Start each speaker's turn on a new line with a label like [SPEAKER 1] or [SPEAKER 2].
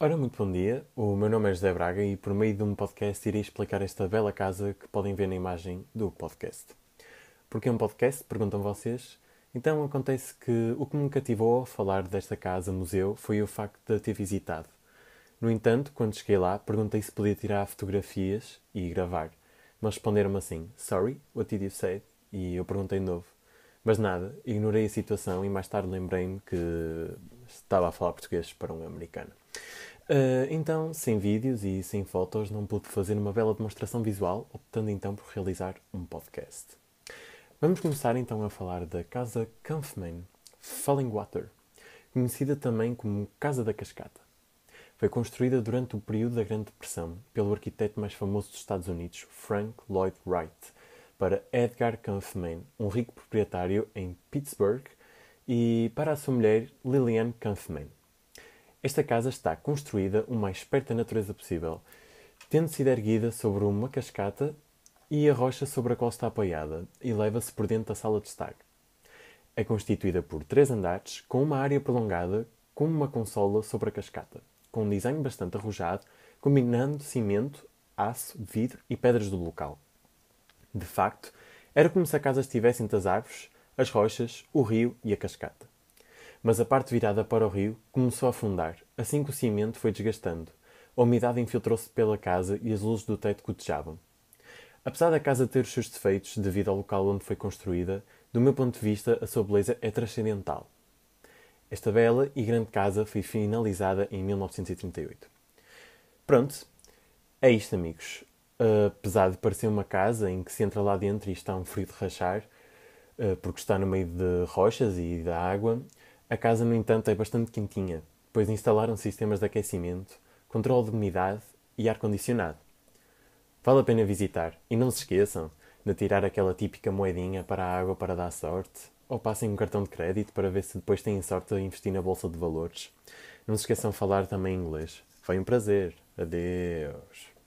[SPEAKER 1] Ora, muito bom dia. O meu nome é José Braga e por meio de um podcast irei explicar esta bela casa que podem ver na imagem do podcast. Porque é um podcast? Perguntam vocês. Então acontece que o que me cativou a falar desta casa museu foi o facto de a ter visitado. No entanto, quando cheguei lá, perguntei se podia tirar fotografias e gravar. Mas responderam-me assim: Sorry, what did you say? E eu perguntei de novo. Mas nada, ignorei a situação e mais tarde lembrei-me que estava a falar português para um americano. Uh, então, sem vídeos e sem fotos, não pude fazer uma bela demonstração visual, optando então por realizar um podcast. Vamos começar então a falar da Casa Kampfman, Falling Water, conhecida também como Casa da Cascata. Foi construída durante o período da Grande Depressão pelo arquiteto mais famoso dos Estados Unidos, Frank Lloyd Wright, para Edgar Kampfman, um rico proprietário em Pittsburgh, e para a sua mulher Lillian Kampfman. Esta casa está construída o mais perto da natureza possível, tendo sido erguida sobre uma cascata e a rocha sobre a qual está apoiada, e leva-se por dentro da sala de estar. É constituída por três andares, com uma área prolongada, com uma consola sobre a cascata, com um desenho bastante arrojado, combinando cimento, aço, vidro e pedras do local. De facto, era como se a casa estivesse entre as árvores, as rochas, o rio e a cascata mas a parte virada para o rio começou a afundar, assim que o cimento foi desgastando. A umidade infiltrou-se pela casa e as luzes do teto gotejavam. Apesar da casa ter os seus defeitos devido ao local onde foi construída, do meu ponto de vista, a sua beleza é transcendental. Esta bela e grande casa foi finalizada em 1938. Pronto, é isto, amigos. Apesar de parecer uma casa em que se entra lá dentro e está um frio de rachar, eh, porque está no meio de rochas e da água, a casa, no entanto, é bastante quentinha, pois instalaram sistemas de aquecimento, controle de umidade e ar-condicionado. Vale a pena visitar e não se esqueçam de tirar aquela típica moedinha para a água para dar sorte, ou passem um cartão de crédito para ver se depois têm sorte a investir na bolsa de valores. Não se esqueçam de falar também inglês. Foi um prazer. Adeus.